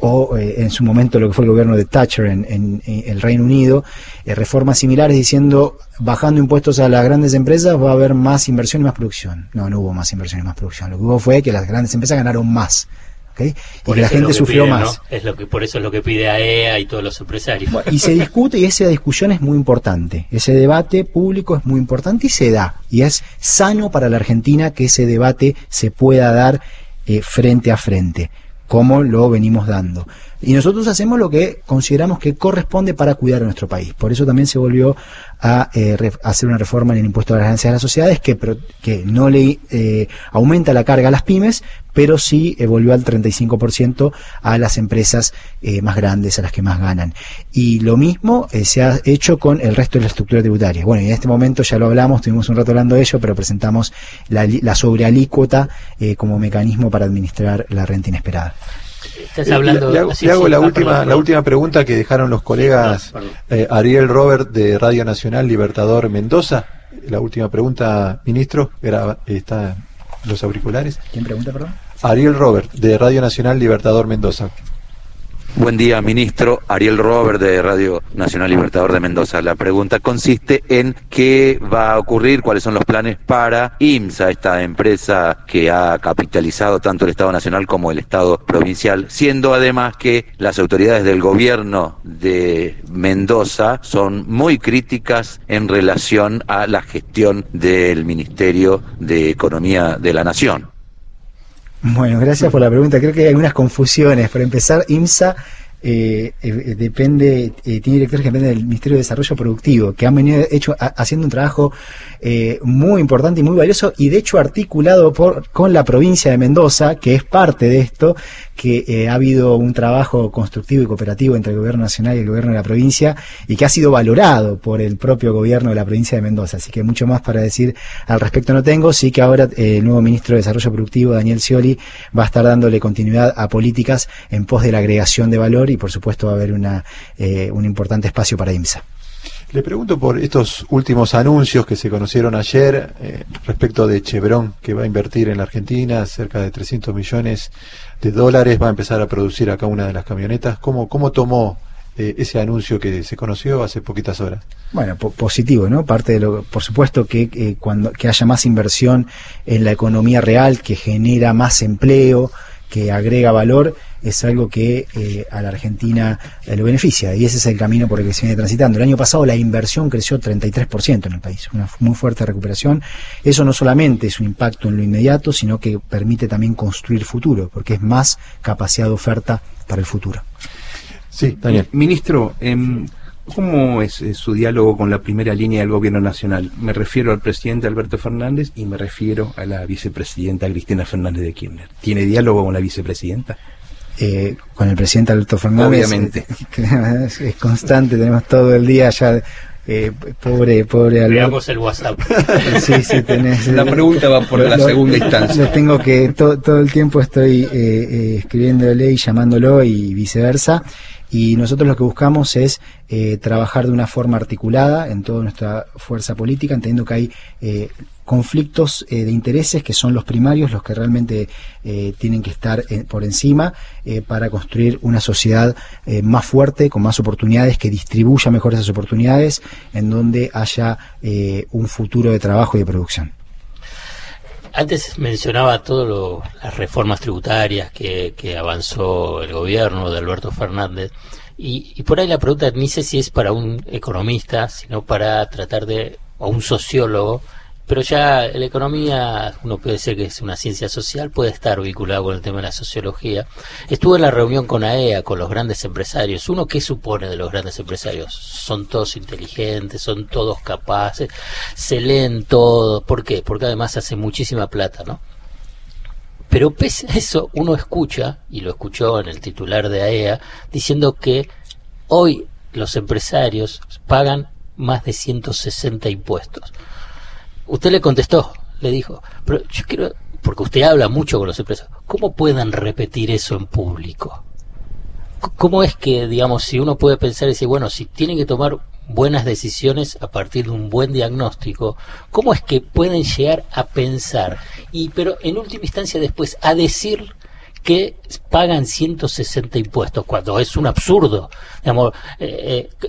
o eh, en su momento lo que fue el gobierno de Thatcher en, en- en el Reino Unido, eh, reformas similares diciendo bajando impuestos a las grandes empresas va a haber más inversión y más producción. No, no hubo más inversión y más producción. Lo que hubo fue que las grandes empresas ganaron más. ¿ok? Y que la gente que sufrió pide, más. ¿no? Es lo que, por eso es lo que pide AEA y todos los empresarios. Y se discute y esa discusión es muy importante. Ese debate público es muy importante y se da. Y es sano para la Argentina que ese debate se pueda dar eh, frente a frente, como lo venimos dando. Y nosotros hacemos lo que consideramos que corresponde para cuidar a nuestro país. Por eso también se volvió a eh, hacer una reforma en el impuesto a las ganancias de las sociedades que, no le eh, aumenta la carga a las pymes, pero sí eh, volvió al 35% a las empresas eh, más grandes, a las que más ganan. Y lo mismo eh, se ha hecho con el resto de la estructura tributaria. Bueno, y en este momento ya lo hablamos, tuvimos un rato hablando de ello, pero presentamos la, la sobrealícuota como mecanismo para administrar la renta inesperada. Estás Eh, hablando... le, le hago, sí, le hago sí, la última perdón, la última pregunta que dejaron los colegas eh, Ariel Robert de Radio Nacional Libertador Mendoza. La última pregunta, ministro, graba, está en los auriculares. ¿Quién pregunta, perdón? Ariel Robert de Radio Nacional Libertador Mendoza. Buen día, ministro. Ariel Robert de Radio Nacional Libertador de Mendoza. La pregunta consiste en qué va a ocurrir, cuáles son los planes para IMSA, esta empresa que ha capitalizado tanto el Estado Nacional como el Estado Provincial, siendo además que las autoridades del gobierno de Mendoza son muy críticas en relación a la gestión del Ministerio de Economía de la Nación. Bueno, gracias por la pregunta. Creo que hay algunas confusiones. Para empezar, IMSA eh, eh, depende, eh, tiene directores que dependen del Ministerio de Desarrollo Productivo, que han venido hecho, ha- haciendo un trabajo eh, muy importante y muy valioso, y de hecho articulado por, con la provincia de Mendoza, que es parte de esto, que ha habido un trabajo constructivo y cooperativo entre el gobierno nacional y el gobierno de la provincia, y que ha sido valorado por el propio gobierno de la provincia de Mendoza. Así que mucho más para decir al respecto no tengo. Sí que ahora el nuevo ministro de Desarrollo Productivo, Daniel Scioli, va a estar dándole continuidad a políticas en pos de la agregación de valor por supuesto va a haber una, eh, un importante espacio para IMSA. Le pregunto por estos últimos anuncios que se conocieron ayer eh, respecto de Chevron, que va a invertir en la Argentina cerca de 300 millones de dólares, va a empezar a producir acá una de las camionetas. ¿Cómo, cómo tomó eh, ese anuncio que se conoció hace poquitas horas? Bueno, po- positivo, ¿no? Parte de lo, por supuesto que eh, cuando que haya más inversión en la economía real, que genera más empleo, que agrega valor, es algo que eh, a la Argentina eh, lo beneficia y ese es el camino por el que se viene transitando. El año pasado la inversión creció 33% en el país, una muy fuerte recuperación. Eso no solamente es un impacto en lo inmediato, sino que permite también construir futuro, porque es más capacidad de oferta para el futuro. Sí, Daniel. Ministro, em, ¿cómo es, eh, su diálogo con la primera línea del gobierno nacional? Me refiero al presidente Alberto Fernández y me refiero a la vicepresidenta Cristina Fernández de Kirchner. ¿Tiene diálogo con la vicepresidenta? eh, con el presidente Alberto Fernández. Obviamente. eh, [LAUGHS] es, es constante, tenemos todo el día ya. eh, pobre, pobre Alberto. Veamos el WhatsApp. [LAUGHS] Sí, sí, tenés. La pregunta va por la segunda instancia. Lo tengo que, to- todo el tiempo estoy eh, eh, escribiéndole y llamándolo y viceversa. Y nosotros lo que buscamos es eh, trabajar de una forma articulada en toda nuestra fuerza política, entendiendo que hay eh, conflictos eh, de intereses que son los primarios, los que realmente eh, tienen que estar por encima eh, para construir una sociedad eh, más fuerte, con más oportunidades, que distribuya mejor esas oportunidades, en donde haya un futuro de trabajo y de producción. Antes mencionaba todas las reformas tributarias que, que avanzó el gobierno de Alberto Fernández. Y, y por ahí la pregunta ni sé si es para un economista, sino para tratar de, o un sociólogo, pero ya la economía, uno puede decir que es una ciencia social, puede estar vinculado con el tema de la sociología. Estuve en la reunión con AEA, con los grandes empresarios. ¿Uno qué supone de los grandes empresarios? Son todos inteligentes, son todos capaces, se leen todo. ¿Por qué? Porque además hacen muchísima plata, ¿no? Pero pese a eso, uno escucha, y lo escuchó en el titular de AEA, diciendo que hoy los empresarios pagan más de 160 impuestos. Usted le contestó, le dijo, pero yo quiero, porque usted habla mucho con los empresarios, ¿cómo puedan repetir eso en público? ¿Cómo es que, digamos, si uno puede pensar y decir, bueno, si tienen que tomar buenas decisiones a partir de un buen diagnóstico, ¿cómo es que pueden llegar a pensar y, pero en última instancia después, a decir que pagan 160 impuestos, cuando es un absurdo. Digamos, eh, eh,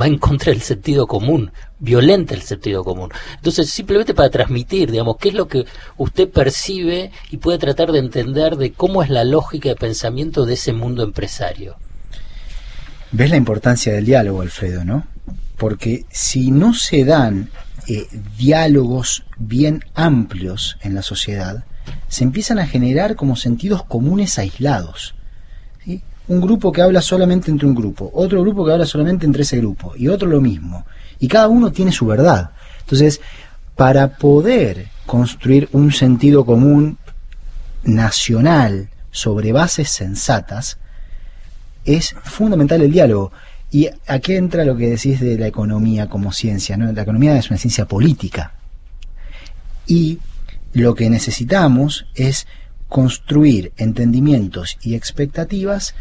va en contra del sentido común, violenta el sentido común. Entonces, simplemente para transmitir, digamos, qué es lo que usted percibe y puede tratar de entender de cómo es la lógica de pensamiento de ese mundo empresario. ¿Ves la importancia del diálogo, Alfredo, no? Porque si no se dan eh, diálogos bien amplios en la sociedad, se empiezan a generar como sentidos comunes aislados. Un grupo que habla solamente entre un grupo, otro grupo que habla solamente entre ese grupo, y otro lo mismo. Y cada uno tiene su verdad. Entonces, para poder construir un sentido común nacional sobre bases sensatas, es fundamental el diálogo. Y aquí entra lo que decís de la economía como ciencia. ¿no? La economía es una ciencia política. Y lo que necesitamos es construir entendimientos y expectativas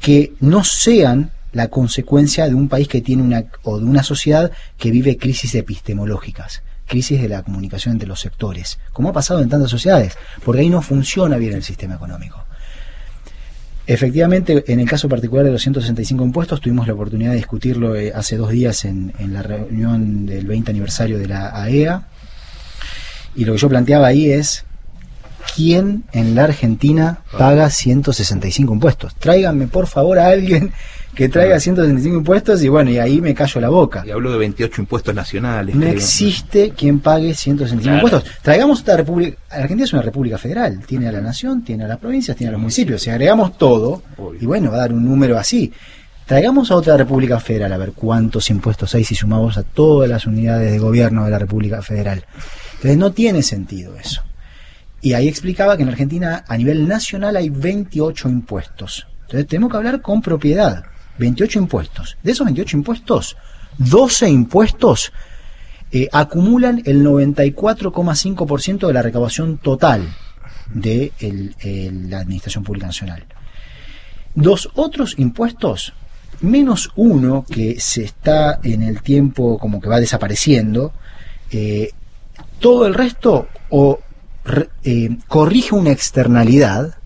que no sean la consecuencia de un país que tiene una o de una sociedad que vive crisis epistemológicas, crisis de la comunicación entre los sectores, como ha pasado en tantas sociedades, porque ahí no funciona bien el sistema económico. Efectivamente, en el caso particular de los 165 impuestos, tuvimos la oportunidad de discutirlo eh, hace dos días en, en, la reunión del 20 aniversario de la AEA. E y lo que yo planteaba ahí es, ¿quién en la Argentina paga 165 impuestos? Tráiganme por favor a alguien que traiga 165 impuestos y bueno, y ahí me callo la boca. Y hablo de 28 impuestos nacionales. No existe quien pague 165 impuestos. Traigamos otra república. Argentina es una república federal. Tiene a la nación, tiene a las provincias, tiene a los municipios. Si agregamos todo, y bueno, va a dar un número así. Traigamos a otra república federal a ver cuántos impuestos hay si sumamos a todas las unidades de gobierno de la república federal. Entonces no tiene sentido eso. Y ahí explicaba que en Argentina a nivel nacional hay 28 impuestos. Entonces tenemos que hablar con propiedad. 28 impuestos. De esos 28 impuestos, 12 impuestos eh, acumulan el 94,5% de la recaudación total de la Administración Pública Nacional. Dos otros impuestos, menos uno que se está en el tiempo como que va desapareciendo, eh, todo el resto o eh, corrige una externalidad,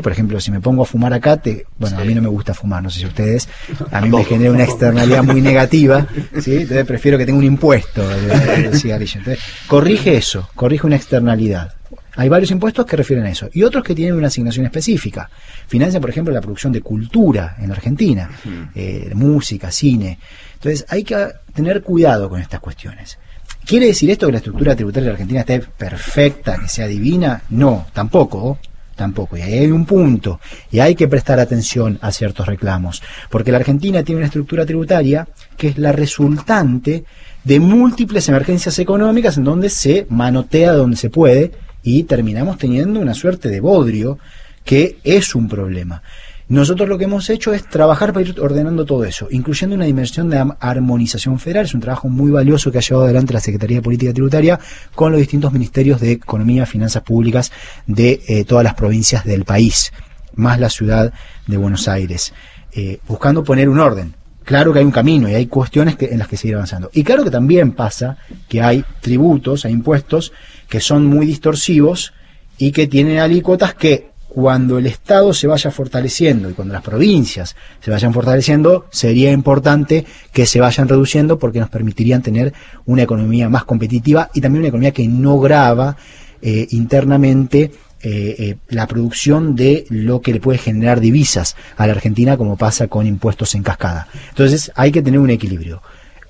por ejemplo, si me pongo a fumar acá, te, bueno, a mí no me gusta fumar, no sé si ustedes, a mí me genera una externalidad muy negativa, ¿sí? entonces prefiero que tenga un impuesto del [LAUGHS] cigarrillo. Entonces, corrige eso, corrige una externalidad. Hay varios impuestos que refieren a eso y otros que tienen una asignación específica. Financia, por ejemplo, la producción de cultura en Argentina, eh, música, cine. Entonces, hay que tener cuidado con estas cuestiones. ¿Quiere decir esto que la estructura tributaria de Argentina esté perfecta, que sea divina? No, tampoco tampoco. Y ahí hay un punto. Y hay que prestar atención a ciertos reclamos. Porque la Argentina tiene una estructura tributaria que es la resultante de múltiples emergencias económicas en donde se manotea donde se puede y terminamos teniendo una suerte de bodrio que es un problema. Nosotros lo que hemos hecho es trabajar para ir ordenando todo eso, incluyendo una dimensión de armonización federal. Es un trabajo muy valioso que ha llevado adelante la Secretaría de Política Tributaria con los distintos ministerios de Economía Finanzas Públicas de eh, todas las provincias del país, más la ciudad de Buenos Aires, eh, buscando poner un orden. Claro que hay un camino y hay cuestiones en las que seguir avanzando. Y claro que también pasa que hay tributos, hay impuestos que son muy distorsivos y que tienen alícuotas que cuando el Estado se vaya fortaleciendo y cuando las provincias se vayan fortaleciendo, sería importante que se vayan reduciendo porque nos permitirían tener una economía más competitiva y también una economía que no grava eh, internamente eh, eh, la producción de lo que le puede generar divisas a la Argentina como pasa con impuestos en cascada. Entonces hay que tener un equilibrio.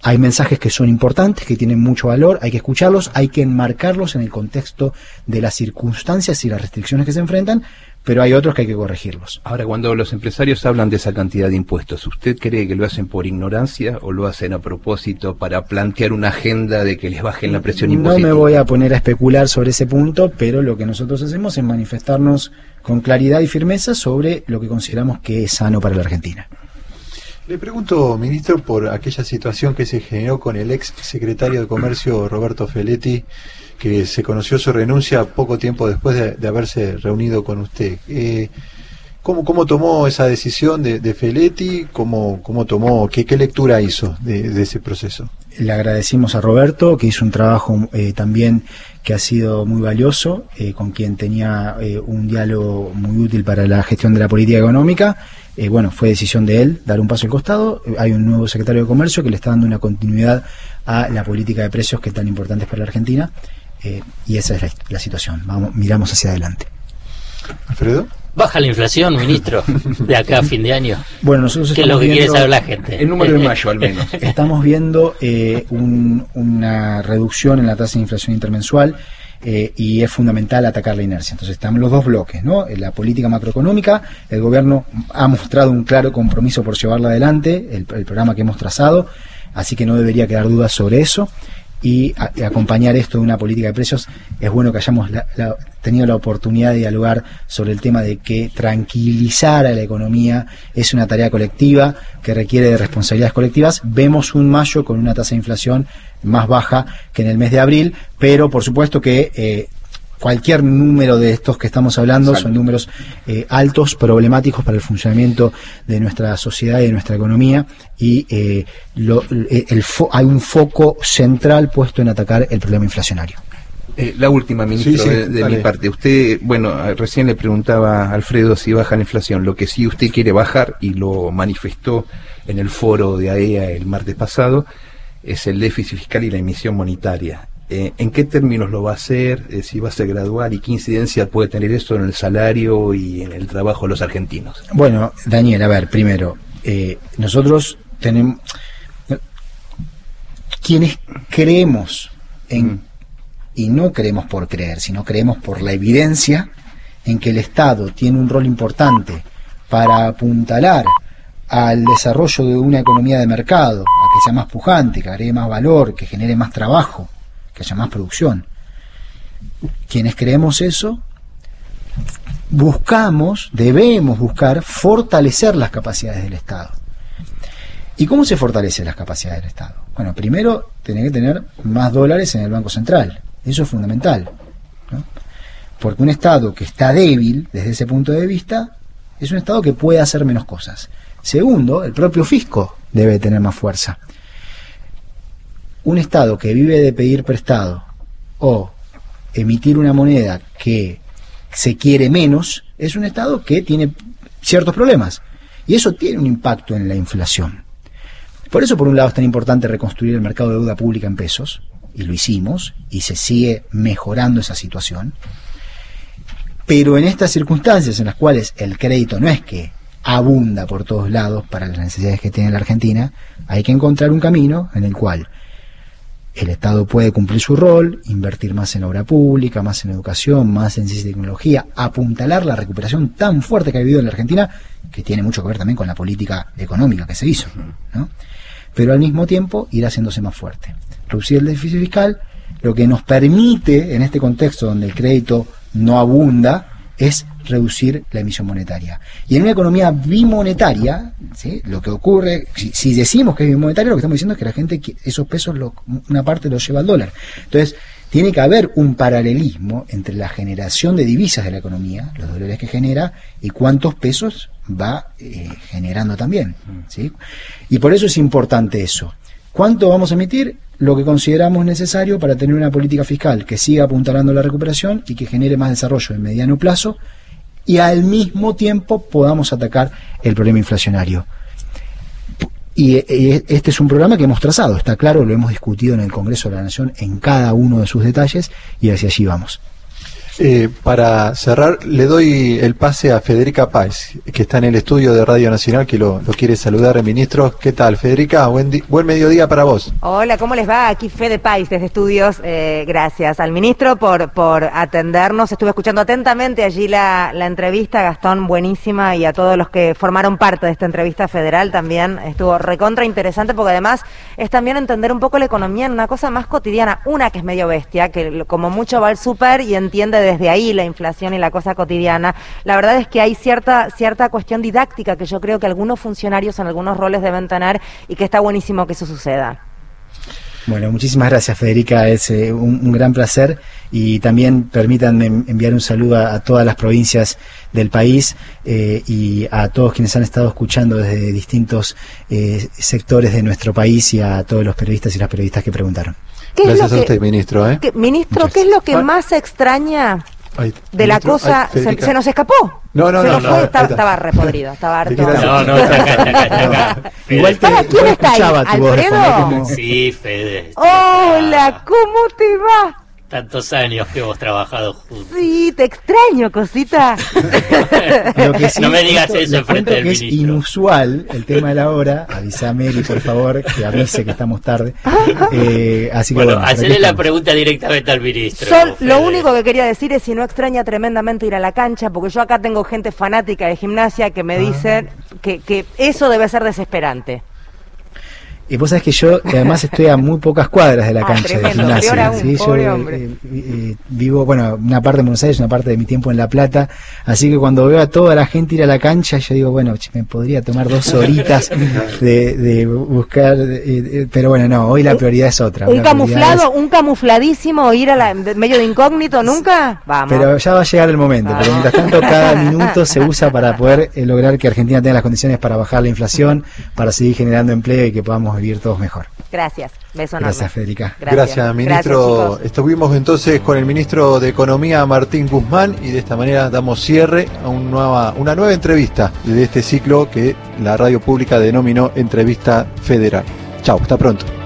Hay mensajes que son importantes, que tienen mucho valor, hay que escucharlos, hay que enmarcarlos en el contexto de las circunstancias y las restricciones que se enfrentan, pero hay otros que hay que corregirlos. Ahora, cuando los empresarios hablan de esa cantidad de impuestos, ¿usted cree que lo hacen por ignorancia o lo hacen a propósito para plantear una agenda de que les bajen la presión impositiva? No me voy a poner a especular sobre ese punto, pero lo que nosotros hacemos es manifestarnos con claridad y firmeza sobre lo que consideramos que es sano para la Argentina. Le pregunto, ministro, por aquella situación que se generó con el ex secretario de Comercio Roberto Feletti que se conoció su renuncia poco tiempo después de, haberse reunido con usted. Eh, ¿Cómo, cómo tomó esa decisión de, de Feletti? ¿Cómo, cómo tomó, qué, qué lectura hizo de, de ese proceso? Le agradecimos a Roberto, que hizo un trabajo eh, también que ha sido muy valioso, eh, con quien tenía eh, un diálogo muy útil para la gestión de la política económica. Eh, bueno, fue decisión de él dar un paso al costado. Hay un nuevo secretario de Comercio que le está dando una continuidad a la política de precios que es tan importante para la Argentina. Eh, y esa es la, la situación. Vamos, miramos hacia adelante. Alfredo. Baja la inflación, ministro, de acá a fin de año. Bueno, nosotros ¿Qué es lo estamos que quiere viendo- saber la gente? El número de mayo, al menos. [LAUGHS] Estamos viendo eh, un- una reducción en la tasa de inflación intermensual eh, y es fundamental atacar la inercia. Entonces están los dos bloques, ¿no? En La política macroeconómica, el gobierno ha mostrado un claro compromiso por llevarla adelante, el, el programa que hemos trazado, así que no debería quedar dudas sobre eso. Y, acompañar esto de una política de precios, es bueno que hayamos la- tenido la oportunidad de dialogar sobre el tema de que tranquilizar a la economía es una tarea colectiva que requiere de responsabilidades colectivas. Vemos un mayo con una tasa de inflación más baja que en el mes de abril, pero por supuesto que eh, cualquier número de estos que estamos hablando son números eh, altos, problemáticos para el funcionamiento de nuestra sociedad y de nuestra economía y eh, lo- eh, el fo- hay un foco central puesto en atacar el problema inflacionario. Eh, la última, ministro, Sí, sí, de, de mi parte. Usted, bueno, eh, recién le preguntaba a Alfredo si baja la inflación. Lo que sí usted quiere bajar, y lo manifestó en el foro de AEA el martes pasado, es el déficit fiscal y la emisión monetaria. Eh, ¿En qué términos lo va a hacer? Eh, si va a ser gradual y qué incidencia puede tener eso en el salario y en el trabajo de los argentinos. Bueno, Daniel, a ver, primero, eh, nosotros tenemos... Quienes creemos en, y no creemos por creer, sino creemos por la evidencia en que el Estado tiene un rol importante para apuntalar al desarrollo de una economía de mercado, a que sea más pujante, que agregue más valor, que genere más trabajo, que haya más producción. Quienes creemos eso, buscamos, debemos buscar fortalecer las capacidades del Estado. ¿Y cómo se fortalecen las capacidades del Estado? Bueno, primero tiene que tener más dólares en el Banco Central. Eso es fundamental. Porque un Estado que está débil desde ese punto de vista es un Estado que puede hacer menos cosas. Segundo, el propio fisco debe tener más fuerza. Un Estado que vive de pedir prestado o emitir una moneda que se quiere menos es un Estado que tiene ciertos problemas. Y eso tiene un impacto en la inflación. Por eso, por un lado, es tan importante reconstruir el mercado de deuda pública en pesos, y lo hicimos, y se sigue mejorando esa situación. Pero en estas circunstancias en las cuales el crédito no es que abunda por todos lados para las necesidades que tiene la Argentina, hay que encontrar un camino en el cual el Estado puede cumplir su rol, invertir más en obra pública, más en educación, más en ciencia y tecnología, apuntalar la recuperación tan fuerte que ha habido en la Argentina, que tiene mucho que ver también con la política económica que se hizo, ¿no? Pero al mismo tiempo ir haciéndose más fuerte. Reducir el déficit fiscal, lo que nos permite, en este contexto donde el crédito no abunda, es reducir la emisión monetaria. Y en una economía bimonetaria, lo que ocurre, si, decimos que es bimonetaria, lo que estamos diciendo es que la gente, esos pesos, una parte los lleva al dólar. Entonces, tiene que haber un paralelismo entre la generación de divisas de la economía, los dólares que genera, y cuántos pesos va eh, generando también. Y por eso es importante eso. ¿Cuánto vamos a emitir? Lo que consideramos necesario para tener una política fiscal que siga apuntalando la recuperación y que genere más desarrollo en mediano plazo y al mismo tiempo podamos atacar el problema inflacionario. Y eh, este es un programa que hemos trazado, está claro, lo hemos discutido en el Congreso de la Nación en cada uno de sus detalles y hacia allí vamos. Eh, para cerrar, le doy el pase a Federica Páez, que está en el estudio de Radio Nacional, que lo, quiere saludar el ministro. ¿Qué tal, Federica? Buen, buen mediodía para vos. Hola, ¿cómo les va? Aquí Fede Pais desde Estudios. Eh, gracias al ministro por, por atendernos. Estuve escuchando atentamente allí la, la entrevista, Gastón, buenísima, y a todos los que formaron parte de esta entrevista federal también. Estuvo recontra interesante porque además es también entender un poco la economía en una cosa más cotidiana. Una que es medio bestia, que como mucho va al súper y entiende desde ahí la inflación y la cosa cotidiana. La verdad es que hay cierta, cierta cuestión didáctica que yo creo que algunos funcionarios en algunos roles deben tener y que está buenísimo que eso suceda. Bueno, muchísimas gracias Federica, es eh, un, un gran placer y también permítanme enviar un saludo a, a todas las provincias del país eh, y a todos quienes han estado escuchando desde distintos eh, sectores de nuestro país y a todos los periodistas y las periodistas que preguntaron. ¿Qué es Gracias lo a que- usted, ministro. ¿eh? que- ministro, ¿qué es lo que más extraña De la cosa? se, nos escapó. No, no, se no, nos no, fue, estaba, está. estaba re podrido, estaba [LAUGHS] harto. No, no, [LAUGHS] está acá, está acá, está acá. Igual te, Para, ¿quién está ahí? como- Sí, Fede. Hola, ¿cómo te va? Tantos años que hemos trabajado juntos. Sí, te extraño, cosita. [LAUGHS] Lo que sí, No me digas esto, eso enfrente del que es ministro. inusual el tema de la hora. Avisa a Mary, por favor, que avise que estamos tarde. Eh, así que Bueno, hacerle la pregunta directamente al ministro. Sol, lo único que quería decir es si no extraña tremendamente ir a la cancha, porque yo acá tengo gente fanática de gimnasia que Ah. me dicen que, que eso debe ser desesperante. Y vos sabés que yo, que además [LAUGHS] estoy a muy pocas cuadras de la Ah, cancha de tremendo, gimnasia. aún, ¿sí? Yo pobre hombre. eh, eh, vivo, bueno, una parte en Buenos Aires, una parte de mi tiempo en La Plata. Así que cuando veo a toda la gente ir a la cancha, yo digo, bueno, me podría tomar dos horitas [LAUGHS] de, de buscar. eh, eh, pero bueno, no, hoy la prioridad es otra. Un camuflado, es- un camufladísimo, ir a la, de- medio de incógnito, nunca. Vamos. Pero ya va a llegar el momento, porque mientras tanto cada minuto se usa para poder eh, lograr que Argentina tenga las condiciones para bajar la inflación, para seguir generando empleo y que podamos vivir todos mejor. Gracias. Beso enorme. Gracias, Federica. Gracias, ministro. Gracias. Estuvimos entonces con el ministro de Economía, Martín Guzmán, y de esta manera damos cierre a un nueva, una nueva entrevista de este ciclo que la radio pública denominó Entrevista Federal. Chao, hasta pronto.